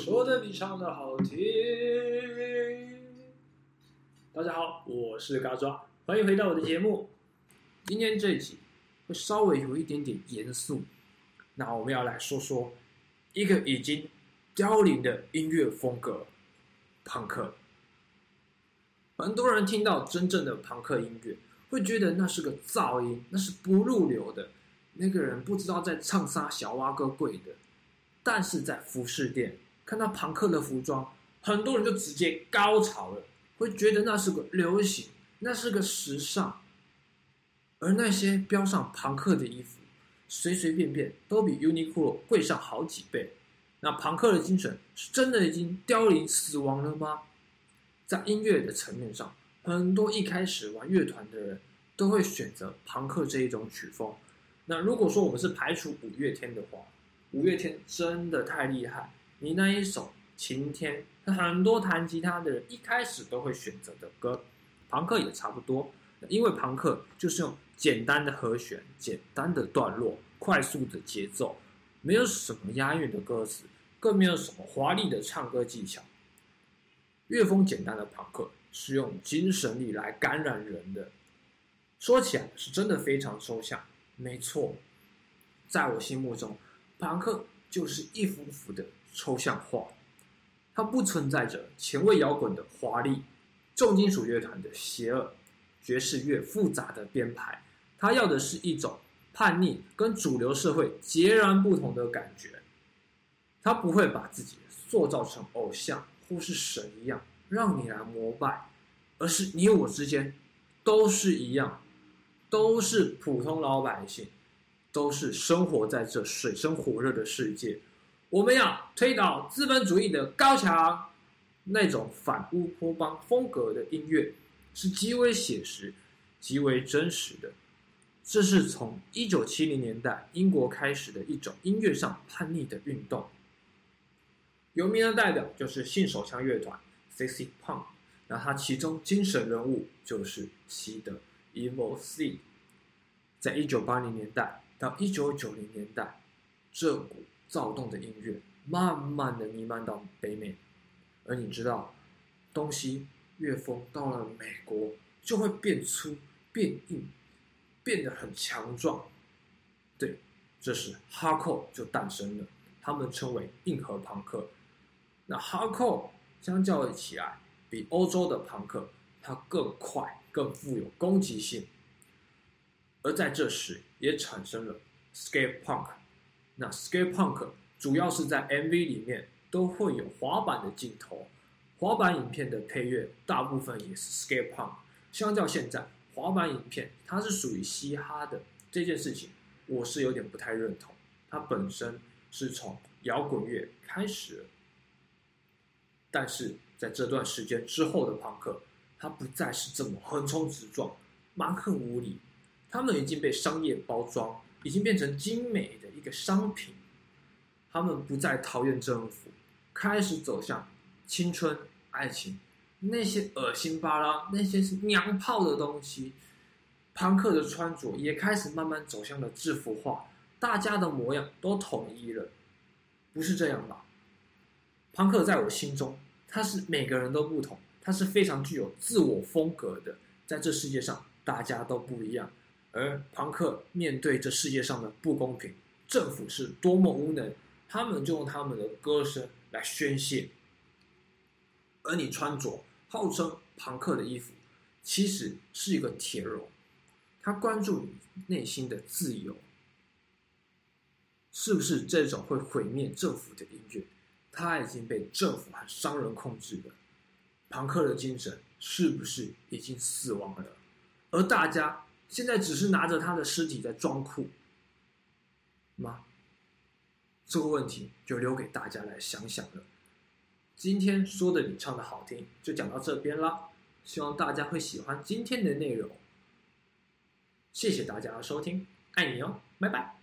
说的比唱的好听。大家好，我是嘎抓，欢迎回到我的节目。今天这一集会稍微有一点点严肃，那我们要来说说一个已经凋零的音乐风格——朋克。很多人听到真正的朋克音乐，会觉得那是个噪音，那是不入流的。那个人不知道在唱啥小蛙哥贵的，但是在服饰店看到朋克的服装，很多人就直接高潮了，会觉得那是个流行，那是个时尚。而那些标上朋克的衣服，随随便便都比 Uniqlo 贵上好几倍。那朋克的精神是真的已经凋零死亡了吗？在音乐的层面上，很多一开始玩乐团的人都会选择朋克这一种曲风。那如果说我们是排除五月天的话，五月天真的太厉害。你那一首《晴天》，很多弹吉他的人一开始都会选择的歌，朋克也差不多。因为朋克就是用简单的和弦、简单的段落、快速的节奏，没有什么押韵的歌词，更没有什么华丽的唱歌技巧。乐风简单的朋克是用精神力来感染人的，说起来是真的非常抽象。没错，在我心目中，朋克就是一幅幅的抽象画，它不存在着前卫摇滚的华丽，重金属乐团的邪恶，爵士乐复杂的编排，它要的是一种叛逆，跟主流社会截然不同的感觉。他不会把自己塑造成偶像或是神一样，让你来膜拜，而是你我之间都是一样。都是普通老百姓，都是生活在这水深火热的世界。我们要推倒资本主义的高墙。那种反乌托邦风格的音乐是极为写实、极为真实的。这是从一九七零年代英国开始的一种音乐上叛逆的运动。有名的代表就是性手枪乐团 （Sexy Punk），那它其中精神人物就是西德。Evil C，在一九八零年代到一九九零年代，这股躁动的音乐慢慢的弥漫到北美，而你知道，东西乐风到了美国就会变粗、变硬、变得很强壮。对，这时 Hardcore 就诞生了，他们称为硬核朋克。那哈酷相较起来，比欧洲的朋克它更快。更富有攻击性，而在这时也产生了 skate punk。那 skate punk 主要是在 MV 里面都会有滑板的镜头，滑板影片的配乐大部分也是 skate punk。相较现在滑板影片，它是属于嘻哈的这件事情，我是有点不太认同。它本身是从摇滚乐开始，但是在这段时间之后的朋克。它不再是这么横冲直撞、蛮横无理，他们已经被商业包装，已经变成精美的一个商品。他们不再讨厌政府，开始走向青春、爱情，那些恶心巴拉、那些是娘炮的东西。朋克的穿着也开始慢慢走向了制服化，大家的模样都统一了，不是这样吧？朋克在我心中，他是每个人都不同。他是非常具有自我风格的，在这世界上大家都不一样，而朋克面对这世界上的不公平，政府是多么无能，他们就用他们的歌声来宣泄。而你穿着号称朋克的衣服，其实是一个铁笼，他关注你内心的自由，是不是这种会毁灭政府的音乐？它已经被政府和商人控制了。朋克的精神是不是已经死亡了？而大家现在只是拿着他的尸体在装酷吗？这个问题就留给大家来想想了。今天说的你唱的好听，就讲到这边啦。希望大家会喜欢今天的内容。谢谢大家的收听，爱你哦，拜拜。